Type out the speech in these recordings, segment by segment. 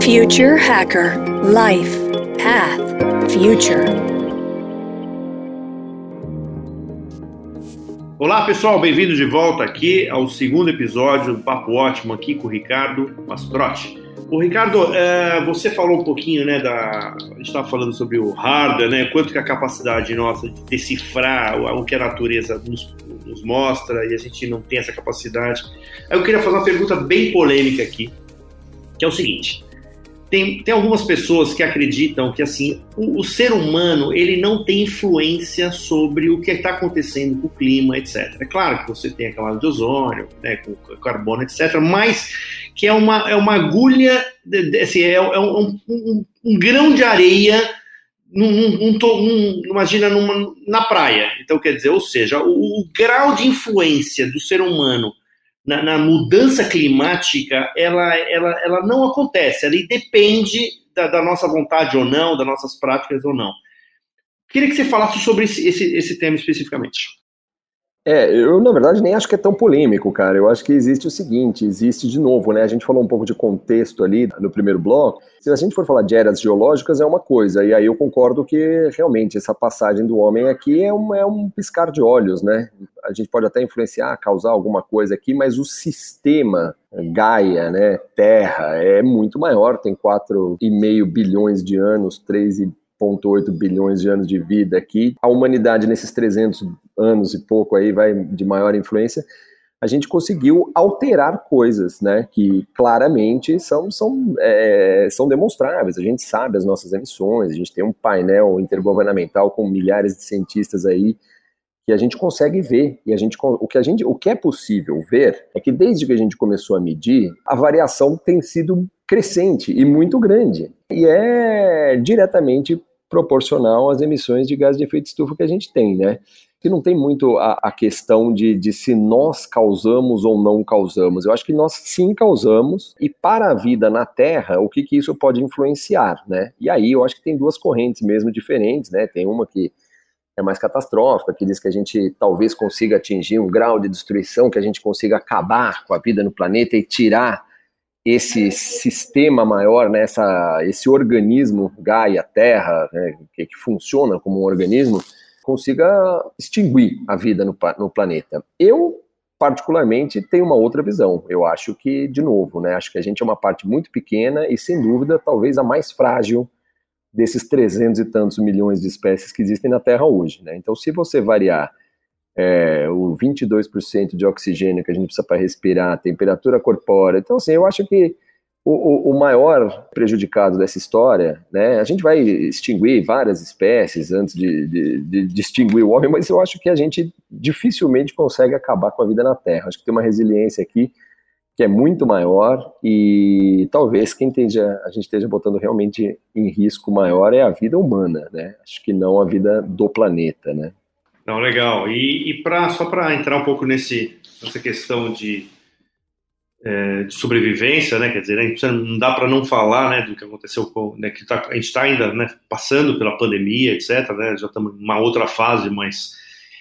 Future Hacker Life Path Future. Olá pessoal, bem-vindos de volta aqui ao segundo episódio do Papo Ótimo aqui com o Ricardo Mastrotti. O Ricardo, é, você falou um pouquinho, né, da, a gente estava falando sobre o hardware, né, quanto que a capacidade nossa de decifrar o, que a natureza nos, nos, mostra e a gente não tem essa capacidade. Eu queria fazer uma pergunta bem polêmica aqui, que é o seguinte: tem, tem algumas pessoas que acreditam que assim o, o ser humano ele não tem influência sobre o que está acontecendo com o clima, etc. É claro que você tem aquela de ozônio, né, com carbono, etc. Mas que é uma, é uma agulha, assim, é, é um, um, um, grão de areia num, num, imagina numa, na praia. Então, quer dizer, ou seja, o, o grau de influência do ser humano na, na, mudança climática, ela, ela, ela não acontece, ela depende da, da, nossa vontade ou não, das nossas práticas ou não. Queria que você falasse sobre esse, esse, esse tema especificamente. É, eu na verdade nem acho que é tão polêmico, cara. Eu acho que existe o seguinte: existe de novo, né? A gente falou um pouco de contexto ali no primeiro bloco. Se a gente for falar de eras geológicas, é uma coisa, e aí eu concordo que realmente essa passagem do homem aqui é um, é um piscar de olhos, né? A gente pode até influenciar, causar alguma coisa aqui, mas o sistema Gaia, né, Terra, é muito maior, tem 4,5 bilhões de anos, 3 1,8 bilhões de anos de vida aqui. A humanidade, nesses 300 anos e pouco aí, vai de maior influência, a gente conseguiu alterar coisas, né, que claramente são, são, é, são demonstráveis. A gente sabe as nossas emissões, a gente tem um painel intergovernamental com milhares de cientistas aí que a gente consegue ver e a gente o que a gente o que é possível ver é que desde que a gente começou a medir a variação tem sido crescente e muito grande e é diretamente proporcional às emissões de gás de efeito estufa que a gente tem, né? Que não tem muito a, a questão de, de se nós causamos ou não causamos. Eu acho que nós sim causamos, e para a vida na Terra, o que, que isso pode influenciar, né? E aí eu acho que tem duas correntes mesmo diferentes, né? Tem uma que é mais catastrófica, que diz que a gente talvez consiga atingir um grau de destruição, que a gente consiga acabar com a vida no planeta e tirar esse sistema maior, né, essa, esse organismo Gaia, Terra, né, que, que, funciona como um organismo, consiga extinguir a vida no, no, planeta. Eu, particularmente, tenho uma outra visão. Eu acho que, de novo, né, acho que a gente é uma parte muito pequena e, sem dúvida, talvez a mais frágil desses 300 e tantos milhões de espécies que existem na Terra hoje. Né? Então, se você variar é, o 22% de oxigênio que a gente precisa para respirar, temperatura corpórea. Então, assim, eu acho que o, o, maior prejudicado dessa história, né, a gente vai extinguir várias espécies antes de, de, de, o homem, mas eu acho que a gente dificilmente consegue acabar com a vida na Terra. Acho que tem uma resiliência aqui que é muito maior e talvez quem esteja, a gente esteja botando realmente em risco maior é a vida humana, né? Acho que não a vida do planeta, né? Não, legal. E, e pra, só para entrar um pouco nesse, nessa questão de, é, de sobrevivência, né? Quer dizer, né, não dá para não falar, né, do que aconteceu com, né, que tá, a gente está ainda, né, passando pela pandemia, etc. Né, já estamos numa outra fase, mas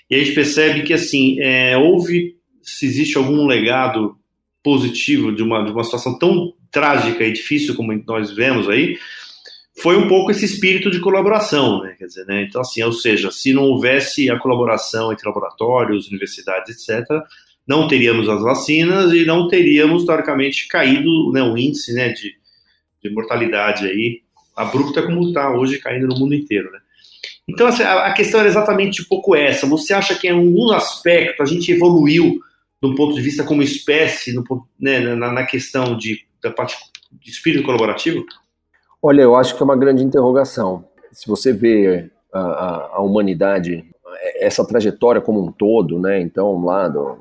e a gente percebe que assim é, houve, se existe algum legado positivo de uma de uma situação tão trágica e difícil como nós vemos aí, foi um pouco esse espírito de colaboração, né? Quer dizer, né? Então, assim, ou seja, se não houvesse a colaboração entre laboratórios, universidades, etc., não teríamos as vacinas e não teríamos, teoricamente, caído né, o índice né, de, de mortalidade aí, abrupta como está hoje caindo no mundo inteiro, né? Então, assim, a, a questão era exatamente um pouco essa. Você acha que em algum aspecto a gente evoluiu do ponto de vista como espécie, no, né, na, na, questão de, da parte de espírito colaborativo? Olha, eu acho que é uma grande interrogação. Se você vê a, a, a humanidade, essa trajetória como um todo, né? Então, lá do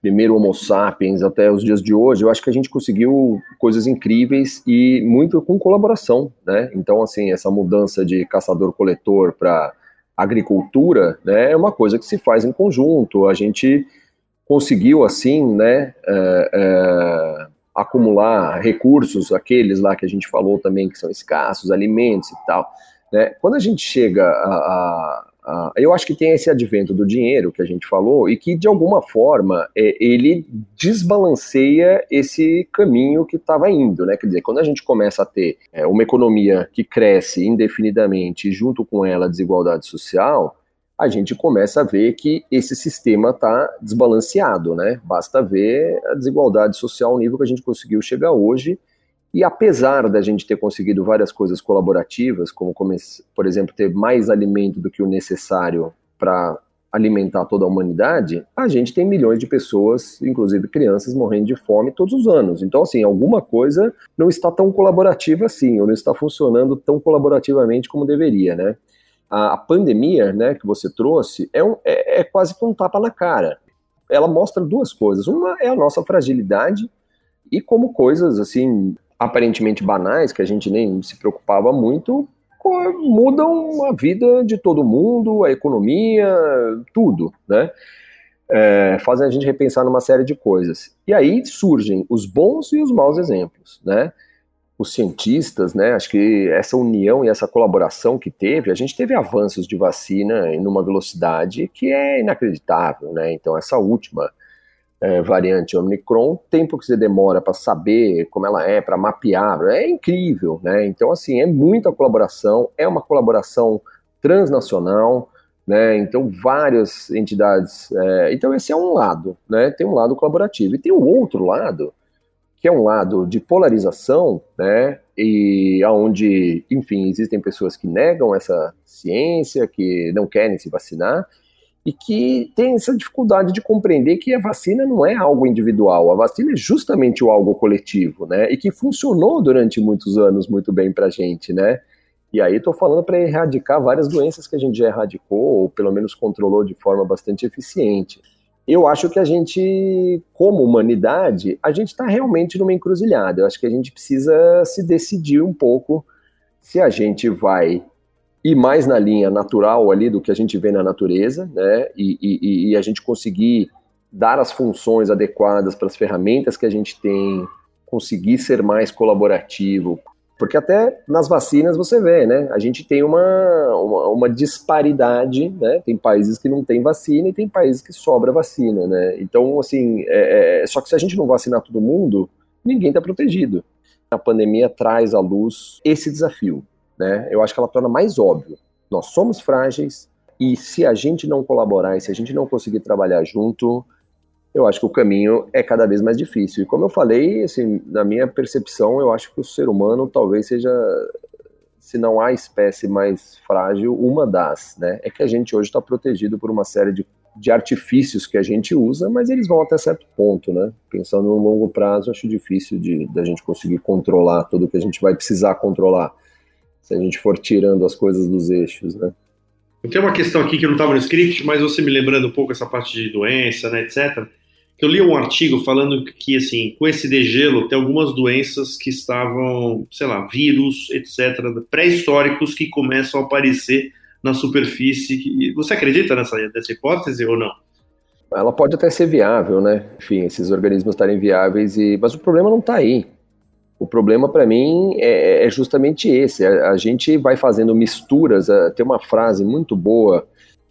primeiro Homo sapiens até os dias de hoje, eu acho que a gente conseguiu coisas incríveis e muito com colaboração, né? Então, assim, essa mudança de caçador-coletor para agricultura, né, é uma coisa que se faz em conjunto. A gente conseguiu, assim, né, é, é, acumular recursos, aqueles lá que a gente falou também que são escassos, alimentos e tal. Né? Quando a gente chega a, a, a, eu acho que tem esse advento do dinheiro que a gente falou e que de alguma forma é, ele desbalanceia esse caminho que estava indo, né? Quer dizer, quando a gente começa a ter é, uma economia que cresce indefinidamente junto com ela a desigualdade social, a gente começa a ver que esse sistema está desbalanceado, né? Basta ver a desigualdade social, o nível que a gente conseguiu chegar hoje e apesar da gente ter conseguido várias coisas colaborativas, como, por exemplo, ter mais alimento do que o necessário para alimentar toda a humanidade, a gente tem milhões de pessoas, inclusive crianças, morrendo de fome todos os anos. Então, assim, alguma coisa não está tão colaborativa assim, ou não está funcionando tão colaborativamente como deveria, né? A, a pandemia, né, que você trouxe, é, um, é, é quase que um tapa na cara. Ela mostra duas coisas. Uma é a nossa fragilidade, e como coisas assim aparentemente banais, que a gente nem se preocupava muito, mudam a vida de todo mundo, a economia, tudo, né? É, fazem a gente repensar numa série de coisas. E aí surgem os bons e os maus exemplos, né? Os cientistas, né? Acho que essa união e essa colaboração que teve, a gente teve avanços de vacina em uma velocidade que é inacreditável, né? Então essa última é, variante Omicron, o tempo que você demora para saber como ela é, para mapear, é incrível, né? Então, assim, é muita colaboração, é uma colaboração transnacional, né? Então, várias entidades. É, então, esse é um lado, né? Tem um lado colaborativo. E tem o outro lado, que é um lado de polarização, né? E aonde, enfim, existem pessoas que negam essa ciência, que não querem se vacinar, e que tem essa dificuldade de compreender que a vacina não é algo individual, a vacina é justamente o algo coletivo, né? E que funcionou durante muitos anos muito bem para gente, né? E aí estou falando para erradicar várias doenças que a gente já erradicou, ou pelo menos controlou de forma bastante eficiente. Eu acho que a gente, como humanidade, a gente está realmente numa encruzilhada. Eu acho que a gente precisa se decidir um pouco se a gente vai e mais na linha natural ali do que a gente vê na natureza, né? E, e, e a gente conseguir dar as funções adequadas para as ferramentas que a gente tem, conseguir ser mais colaborativo. Porque até nas vacinas você vê, né? A gente tem uma, uma, uma disparidade, né? Tem países que não têm vacina e tem países que sobra vacina, né? Então, assim, é, é, só que se a gente não vacinar todo mundo, ninguém está protegido. A pandemia traz à luz esse desafio, né, eu acho que ela torna mais óbvio. Nós somos frágeis e se a gente não colaborar e se a gente não conseguir trabalhar junto, eu acho que o caminho é cada vez mais difícil. E como eu falei, assim, na minha percepção, eu acho que o ser humano talvez seja, se não há espécie mais frágil, uma das, né? É que a gente hoje está protegido por uma série de, de artifícios que a gente usa, mas eles vão até certo ponto, né? Pensando no longo prazo, acho difícil de da gente conseguir controlar tudo que a gente vai precisar controlar se a gente for tirando as coisas dos eixos, né? Tem uma questão aqui que não estava no script, mas você me lembrando um pouco essa parte de doença, né, etc. Eu li um artigo falando que, assim, com esse degelo, tem algumas doenças que estavam, sei lá, vírus, etc., pré-históricos que começam a aparecer na superfície. Você acredita nessa, nessa hipótese ou não? Ela pode até ser viável, né? Enfim, esses organismos estarem viáveis, e... mas o problema não está aí. O problema para mim é, é, justamente esse. A, a, gente vai fazendo misturas. A, tem uma frase muito boa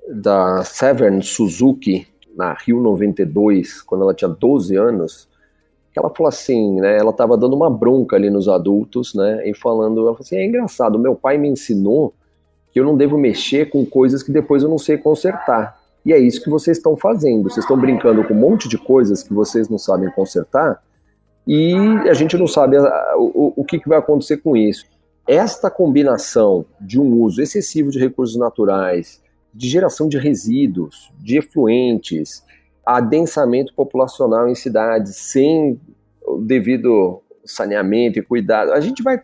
da Severn Suzuki na Rio 92, quando ela tinha 12 anos, que ela falou assim, né? Ela estava dando uma bronca ali nos adultos, né? E falando, ela falou assim, é engraçado, meu pai me ensinou que eu não devo mexer com coisas que depois eu não sei consertar. E é isso que vocês estão fazendo. Vocês estão brincando com um monte de coisas que vocês não sabem consertar e a gente não sabe o, o que, que vai acontecer com isso. Esta combinação de um uso excessivo de recursos naturais, de geração de resíduos, de efluentes, adensamento populacional em cidades sem o devido saneamento e cuidado, a gente vai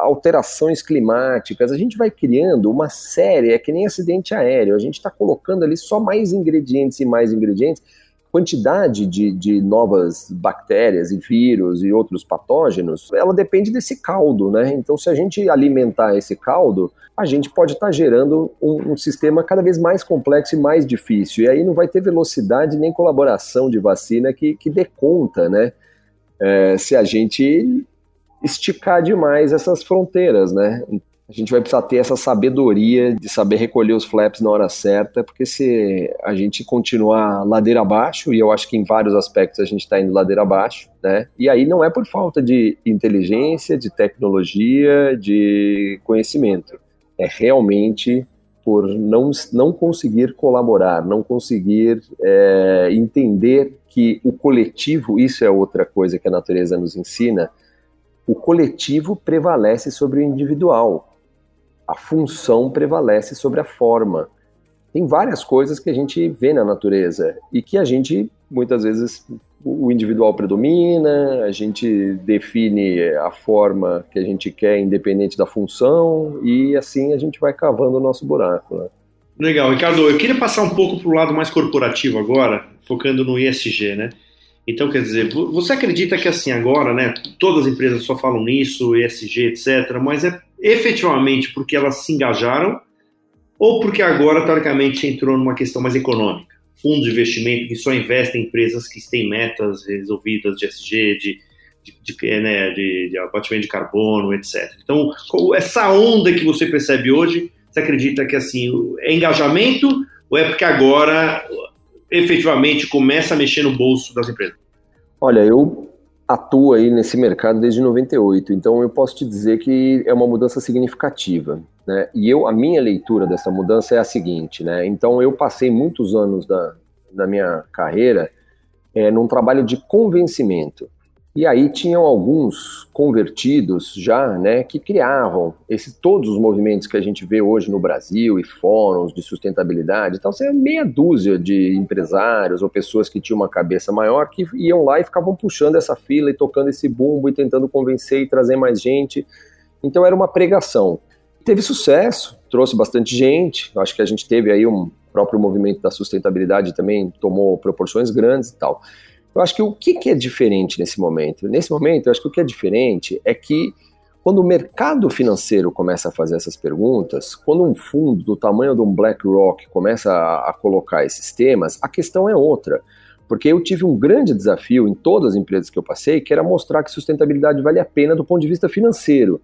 alterações climáticas, a gente vai criando uma série, é que nem acidente aéreo, a gente está colocando ali só mais ingredientes e mais ingredientes quantidade de, de novas bactérias e vírus e outros patógenos, ela depende desse caldo, né? Então, se a gente alimentar esse caldo, a gente pode estar tá gerando um, um, sistema cada vez mais complexo e mais difícil. E aí não vai ter velocidade nem colaboração de vacina que, que dê conta, né? É, se a gente esticar demais essas fronteiras, né? A gente vai precisar ter essa sabedoria de saber recolher os flaps na hora certa, porque se a gente continuar ladeira abaixo, e eu acho que em vários aspectos a gente está indo ladeira abaixo, né? E aí não é por falta de inteligência, de tecnologia, de conhecimento. É realmente por não, não conseguir colaborar, não conseguir é, entender que o coletivo, isso é outra coisa que a natureza nos ensina, o coletivo prevalece sobre o individual a função prevalece sobre a forma. Tem várias coisas que a gente vê na natureza e que a gente, muitas vezes, o individual predomina, a gente define a forma que a gente quer, independente da função, e assim a gente vai cavando o nosso buraco. Né? Legal, Ricardo, eu queria passar um pouco para o lado mais corporativo agora, focando no ISG, né? Então, quer dizer, você acredita que assim agora, né, todas as empresas só falam nisso, ESG, etc., mas é efetivamente porque elas se engajaram ou porque agora, teoricamente, entrou numa questão mais econômica? Fundos de investimento que só investem em empresas que têm metas resolvidas de ESG, de, de, de, né, de, de abatimento de carbono, etc. Então, essa onda que você percebe hoje, você acredita que assim, é engajamento ou é porque agora efetivamente começa a mexer no bolso das empresas? Olha, eu atuo aí nesse mercado desde 98, então eu posso te dizer que é uma mudança significativa, né? E eu, a minha leitura dessa mudança é a seguinte, né? Então eu passei muitos anos da, da minha carreira é, num trabalho de convencimento. E aí tinham alguns convertidos já, né, que criavam esse, todos os movimentos que a gente vê hoje no Brasil e fóruns de sustentabilidade. Então, você é meia dúzia de empresários ou pessoas que tinham uma cabeça maior que iam lá e ficavam puxando essa fila e tocando esse bumbo e tentando convencer e trazer mais gente. Então, era uma pregação. Teve sucesso, trouxe bastante gente. Acho que a gente teve aí um próprio movimento da sustentabilidade também tomou proporções grandes e tal. Eu acho que o que, que é diferente nesse momento? Nesse momento, eu acho que o que é diferente é que quando o mercado financeiro começa a fazer essas perguntas, quando um fundo do tamanho de um BlackRock começa a, a, colocar esses temas, a questão é outra. Porque eu tive um grande desafio em todas as empresas que eu passei, que era mostrar que sustentabilidade vale a pena do ponto de vista financeiro.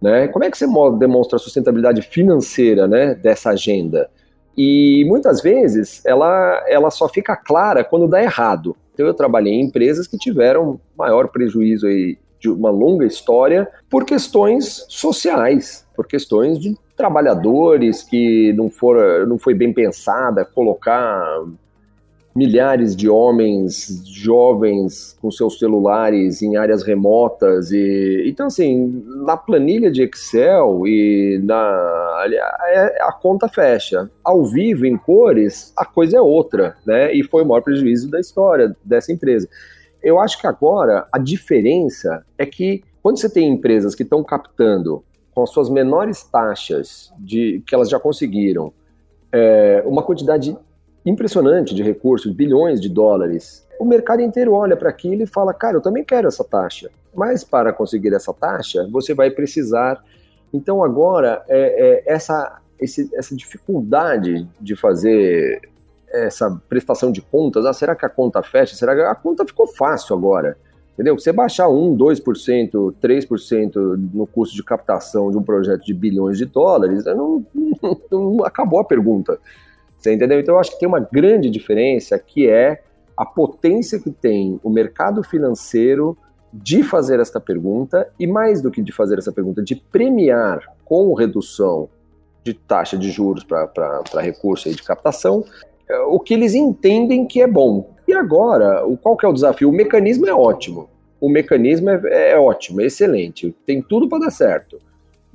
Né? Como é que você demonstra a sustentabilidade financeira né, dessa agenda? E muitas vezes ela, ela só fica clara quando dá errado. Então eu trabalhei em empresas que tiveram maior prejuízo aí de uma longa história por questões sociais, por questões de trabalhadores que não, for, não foi bem pensada colocar milhares de homens jovens com seus celulares em áreas remotas e então assim na planilha de Excel e na a, a, conta fecha. Ao vivo em cores a coisa é outra né? E foi o maior prejuízo da história dessa empresa. Eu acho que agora a diferença é que quando você tem empresas que estão captando com as suas menores taxas de que elas já conseguiram é, uma quantidade impressionante de recursos, bilhões de dólares. O mercado inteiro olha para aquilo e fala: cara, eu também quero essa taxa. Mas para conseguir essa taxa, você vai precisar. Então, agora, é, é essa, esse, essa dificuldade de fazer essa prestação de contas, ah, será que a conta fecha? Será que a conta ficou fácil agora? Entendeu? Você baixar 1, 2%, 3% no custo de captação de um projeto de bilhões de dólares, não, não, não acabou a pergunta. Você entendeu? Então eu acho que tem uma grande diferença que é a potência que tem o mercado financeiro de fazer esta pergunta e mais do que de fazer essa pergunta, de premiar com redução de taxa de juros para recurso de captação, é, o que eles entendem que é bom. E agora, qual que é o desafio? O mecanismo é ótimo. O mecanismo é, é ótimo, é excelente, tem tudo para dar certo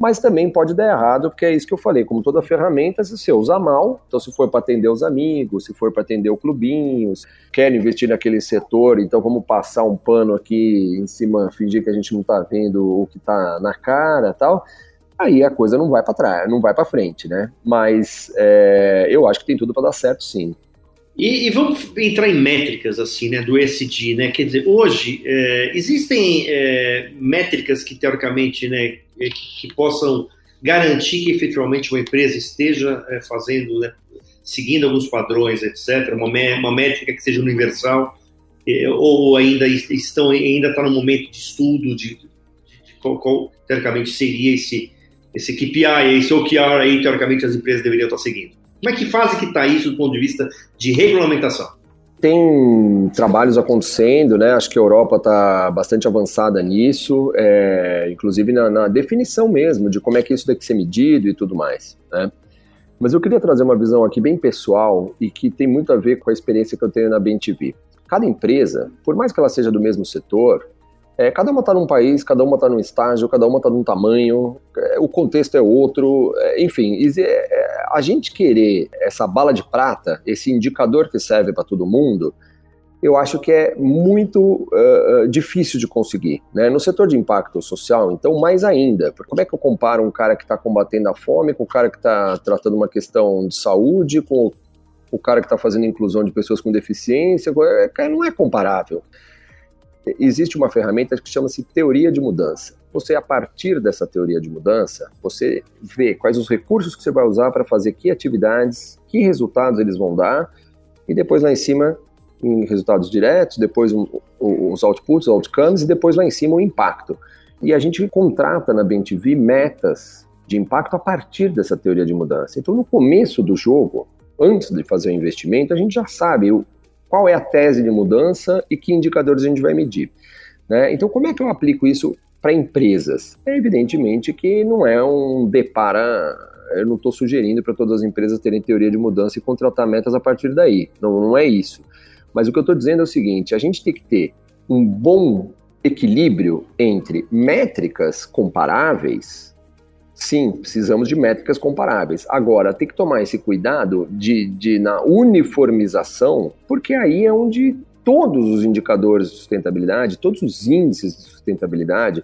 mas também pode dar errado, porque é isso que eu falei, como toda ferramenta, se você usar mal, então se for para atender os amigos, se for para atender o clubinho, quer investir naquele setor, então vamos passar um pano aqui em cima, fingir que a gente não está vendo o que está na cara tal, aí a coisa não vai para trás, não vai para frente, né? Mas é, eu acho que tem tudo para dar certo, sim. E, e, vamos entrar em métricas assim, né, do ESG, né? Quer dizer, hoje é, existem é, métricas que teoricamente, né, que, que, possam garantir que efetivamente uma empresa esteja é, fazendo, né, seguindo alguns padrões, etc. Uma, uma métrica que seja universal é, ou ainda estão ainda está no momento de estudo de, de, de qual, qual, teoricamente seria esse esse KPI, esse OKR aí, teoricamente, as empresas deveriam estar seguindo. Como é que fase que está isso do ponto de vista de regulamentação? Tem trabalhos acontecendo, né? Acho que a Europa está bastante avançada nisso, é, inclusive na, na, definição mesmo de como é que isso tem que ser medido e tudo mais, né? Mas eu queria trazer uma visão aqui bem pessoal e que tem muito a ver com a experiência que eu tenho na BNTV. Cada empresa, por mais que ela seja do mesmo setor, é, cada uma está num país, cada uma está num estágio, cada uma está num tamanho, é, o contexto é outro, é, enfim, é, a gente querer essa bala de prata, esse indicador que serve para todo mundo, eu acho que é muito uh, difícil de conseguir. Né? No setor de impacto social, então, mais ainda. Porque como é que eu comparo um cara que está combatendo a fome com o cara que está tratando uma questão de saúde, com o cara que está fazendo inclusão de pessoas com deficiência? Cara, não é comparável existe uma ferramenta que chama-se teoria de mudança. Você, a partir dessa teoria de mudança, você vê quais os recursos que você vai usar para fazer que atividades, que resultados eles vão dar, e depois lá em cima, em resultados diretos, depois os outputs, os outcomes, e depois lá em cima o impacto. E a gente contrata na BNTV metas de impacto a partir dessa teoria de mudança. Então, no começo do jogo, antes de fazer o investimento, a gente já sabe o, qual é a tese de mudança e que indicadores a gente vai medir. Né? Então, como é que eu aplico isso para empresas? É evidentemente que não é um depara. Eu não estou sugerindo para todas as empresas terem teoria de mudança e contratar metas a partir daí. Não, não é isso. Mas o que eu estou dizendo é o seguinte: a gente tem que ter um bom equilíbrio entre métricas comparáveis Sim, precisamos de métricas comparáveis. Agora, tem que tomar esse cuidado de, de na uniformização, porque aí é onde todos os indicadores de sustentabilidade, todos os índices de sustentabilidade,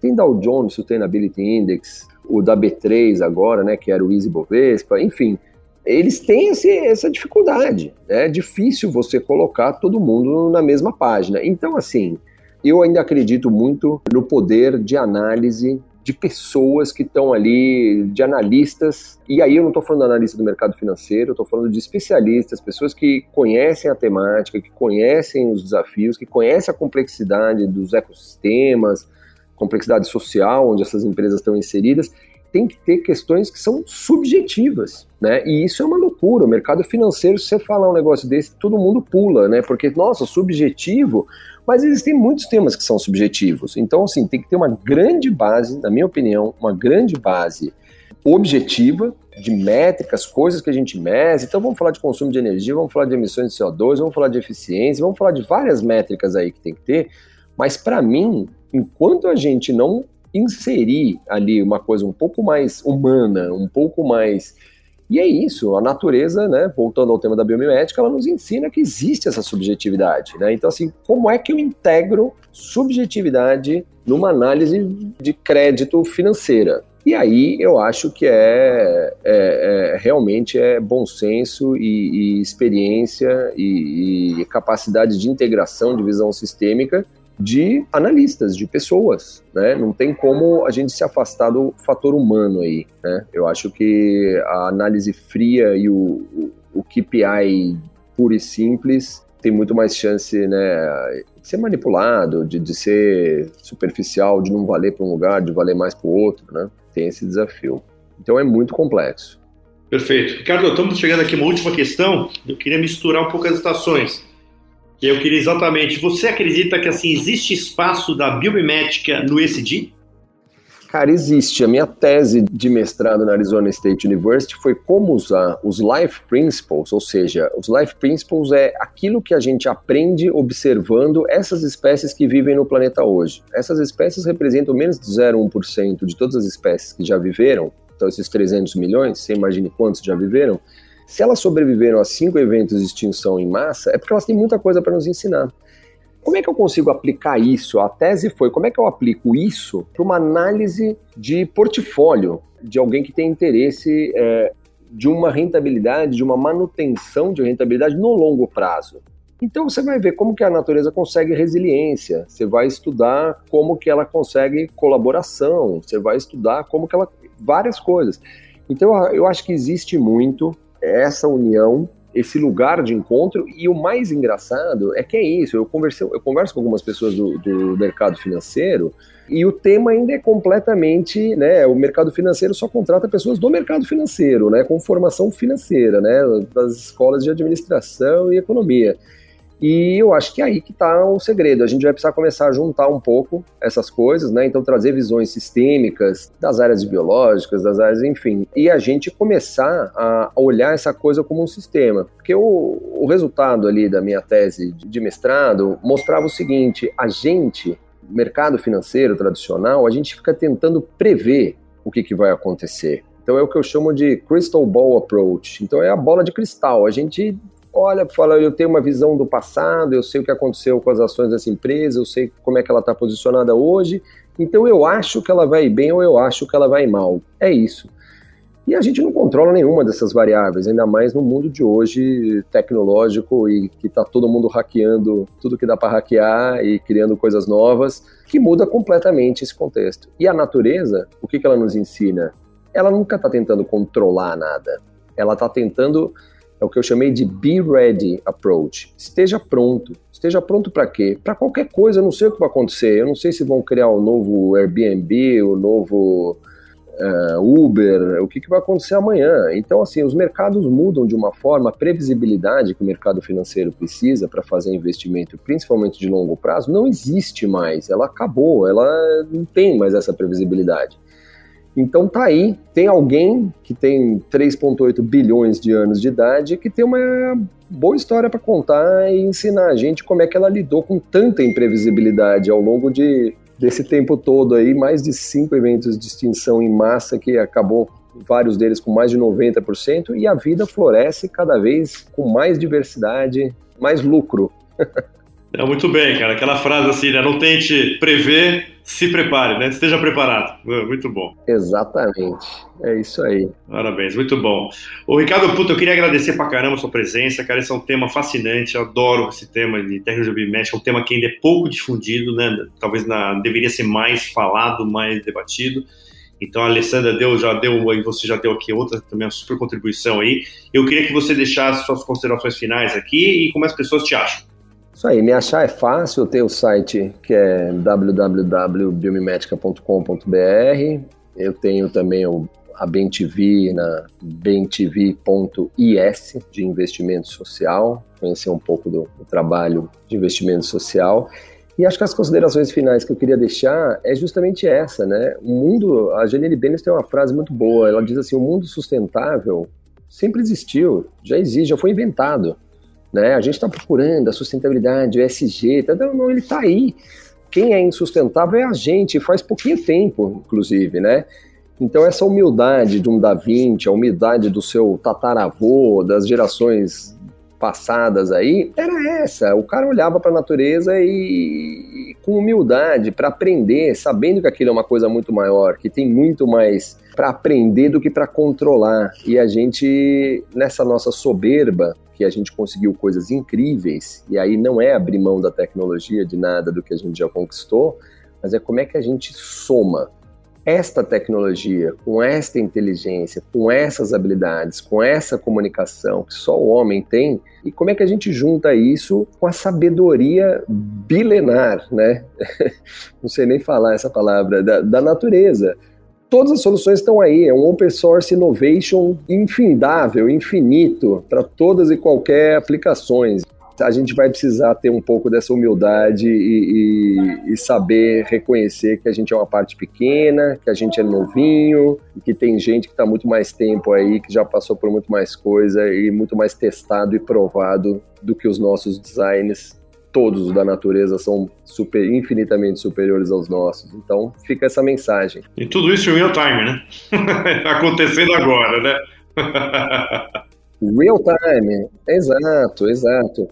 tem Dow Jones Sustainability Index, o da B3 agora, né, que era o Easy Bovespa, enfim, eles têm esse, essa dificuldade. Né? É difícil você colocar todo mundo na mesma página. Então, assim, eu ainda acredito muito no poder de análise de pessoas que estão ali, de analistas, e aí eu não estou falando de analista do mercado financeiro, eu estou falando de especialistas, pessoas que conhecem a temática, que conhecem os desafios, que conhecem a complexidade dos ecossistemas, complexidade social onde essas empresas estão inseridas, tem que ter questões que são subjetivas, né? E isso é uma loucura. O mercado financeiro, se você falar um negócio desse, todo mundo pula, né? Porque, nossa, subjetivo, mas existem muitos temas que são subjetivos. Então, assim, tem que ter uma grande base, na minha opinião, uma grande base objetiva de métricas, coisas que a gente mede. Então, vamos falar de consumo de energia, vamos falar de emissões de CO2, vamos falar de eficiência, vamos falar de várias métricas aí que tem que ter. Mas, para mim, enquanto a gente não inserir ali uma coisa um pouco mais humana, um pouco mais e é isso, a natureza, né, voltando ao tema da biomimética, ela nos ensina que existe essa subjetividade, né? Então, assim, como é que eu integro subjetividade numa análise de crédito financeira? E aí eu acho que é, é, é realmente é bom senso e, e experiência e, e capacidade de integração de visão sistêmica de analistas, de pessoas, né? Não tem como a gente se afastar do fator humano aí, né? Eu acho que a análise fria e o, o, o KPI puro e simples tem muito mais chance, né, de ser manipulado, de, de ser superficial, de não valer para um lugar, de valer mais para o outro, né? Tem esse desafio. Então é muito complexo. Perfeito. Ricardo, estamos chegando aqui uma última questão. Eu queria misturar um pouco as estações. Eu queria exatamente, você acredita que assim existe espaço da biomimética no ESG? Cara, existe. A minha tese de mestrado na Arizona State University foi como usar os Life Principles, ou seja, os Life Principles é aquilo que a gente aprende observando essas espécies que vivem no planeta hoje. Essas espécies representam menos de 0,1% de todas as espécies que já viveram, então esses 300 milhões, você imagine quantos já viveram, se elas sobreviveram a cinco eventos de extinção em massa, é porque elas têm muita coisa para nos ensinar. Como é que eu consigo aplicar isso? A tese foi como é que eu aplico isso para uma análise de portfólio de alguém que tem interesse é, de uma rentabilidade, de uma manutenção de rentabilidade no longo prazo. Então você vai ver como que a natureza consegue resiliência, você vai estudar como que ela consegue colaboração, você vai estudar como que ela várias coisas. Então eu acho que existe muito essa união esse lugar de encontro. E o mais engraçado é que é isso. Eu, conversei, eu converso com algumas pessoas do, do mercado financeiro e o tema ainda é completamente, né? O mercado financeiro só contrata pessoas do mercado financeiro, né? Com formação financeira, né? Das escolas de administração e economia. E eu acho que é aí que está o segredo. A gente vai precisar começar a juntar um pouco essas coisas, né? Então, trazer visões sistêmicas das áreas biológicas, das áreas, enfim, e a gente começar a olhar essa coisa como um sistema. Porque o, o resultado ali da minha tese de mestrado mostrava o seguinte: a gente, mercado financeiro tradicional, a gente fica tentando prever o que, que vai acontecer. Então é o que eu chamo de crystal ball approach. Então é a bola de cristal. A gente olha, fala, eu tenho uma visão do passado, eu sei o que aconteceu com as ações dessa empresa, eu sei como é que ela está posicionada hoje, então eu acho que ela vai bem ou eu acho que ela vai mal. É isso. E a gente não controla nenhuma dessas variáveis, ainda mais no mundo de hoje tecnológico e que está todo mundo hackeando tudo que dá para hackear e criando coisas novas, que muda completamente esse contexto. E a natureza, o que, que ela nos ensina? Ela nunca está tentando controlar nada. Ela está tentando é o que eu chamei de be ready approach. Esteja pronto. Esteja pronto para quê? Para qualquer coisa, eu não sei o que vai acontecer. Eu não sei se vão criar o um novo Airbnb, o um novo uh, Uber, o que, que vai acontecer amanhã. Então, assim, os mercados mudam de uma forma, a previsibilidade que o mercado financeiro precisa para fazer investimento, principalmente de longo prazo, não existe mais. Ela acabou, ela não tem mais essa previsibilidade. Então tá aí, tem alguém que tem 3,8 bilhões de anos de idade que tem uma boa história para contar e ensinar a gente como é que ela lidou com tanta imprevisibilidade ao longo de, desse tempo todo aí, mais de cinco eventos de extinção em massa que acabou vários deles com mais de 90% e a vida floresce cada vez com mais diversidade, mais lucro. É, muito bem, cara. Aquela frase assim, né? Não tente prever, se prepare, né? Esteja preparado. É, muito bom. Exatamente. É isso aí. Parabéns, muito bom. Ô, Ricardo, puta, eu queria agradecer pra caramba a sua presença, cara. Esse é um tema fascinante. Eu adoro esse tema de tecnologia biomédica. É um tema que ainda é pouco difundido, né? Talvez na, deveria ser mais falado, mais debatido. Então a Alessandra deu, já deu, e você já deu aqui outra também uma super contribuição aí. Eu queria que você deixasse suas considerações finais aqui e como as pessoas te acham. Isso aí, me achar é fácil, eu tenho o site que é www.biomimética.com.br, eu tenho também o, a BenTV na bentv.is de investimento social, conhecer um pouco do, do trabalho de investimento social. E acho que as considerações finais que eu queria deixar é justamente essa, né? O mundo, a Janine Benes tem uma frase muito boa, ela diz assim, o mundo sustentável sempre existiu, já existe, já foi inventado. Né? A gente está procurando a sustentabilidade, o ESG, tá, não, ele está aí. Quem é insustentável é a gente, faz pouquinho tempo, inclusive, né? Então essa humildade de um Da Vinci, a humildade do seu tataravô, das gerações passadas aí, era essa. O cara olhava para a natureza e, com humildade para aprender, sabendo que aquilo é uma coisa muito maior, que tem muito mais para aprender do que para controlar. E a gente nessa nossa soberba que a gente conseguiu coisas incríveis, e aí não é abrir mão da tecnologia, de nada do que a gente já conquistou, mas é como é que a gente soma esta tecnologia, com esta inteligência, com essas habilidades, com essa comunicação que só o homem tem, e como é que a gente junta isso com a sabedoria bilenar, né? Não sei nem falar essa palavra, da, da natureza todas as soluções estão aí. É um open source innovation infindável, infinito, para todas e qualquer aplicações. A gente vai precisar ter um pouco dessa humildade e, e, e, saber reconhecer que a gente é uma parte pequena, que a gente é novinho, e que tem gente que está muito mais tempo aí, que já passou por muito mais coisa e muito mais testado e provado do que os nossos designs todos da natureza são super, infinitamente superiores aos nossos. Então fica essa mensagem. E tudo isso em real time, né? Acontecendo agora, né? real time, exato, exato.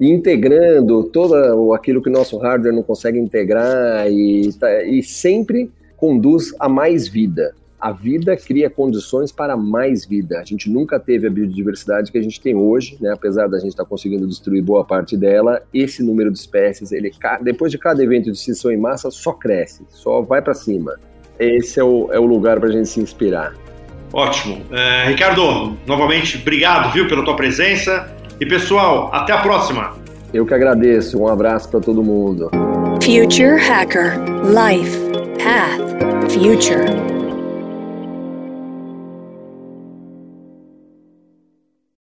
Integrando todo aquilo que o nosso hardware não consegue integrar e, tá, e sempre conduz a mais vida a vida cria condições para mais vida. A gente nunca teve a biodiversidade que a gente tem hoje, né? apesar da gente estar tá conseguindo destruir boa parte dela. Esse número de espécies, ele depois de cada evento de extinção em massa, só cresce, só vai para cima. Esse é o, é o lugar para a gente se inspirar. Ótimo. Uh, Ricardo, novamente, obrigado, viu, pela tua presença. E pessoal, até a próxima. Eu que agradeço. Um abraço para todo mundo. Future Hacker Life Path Future.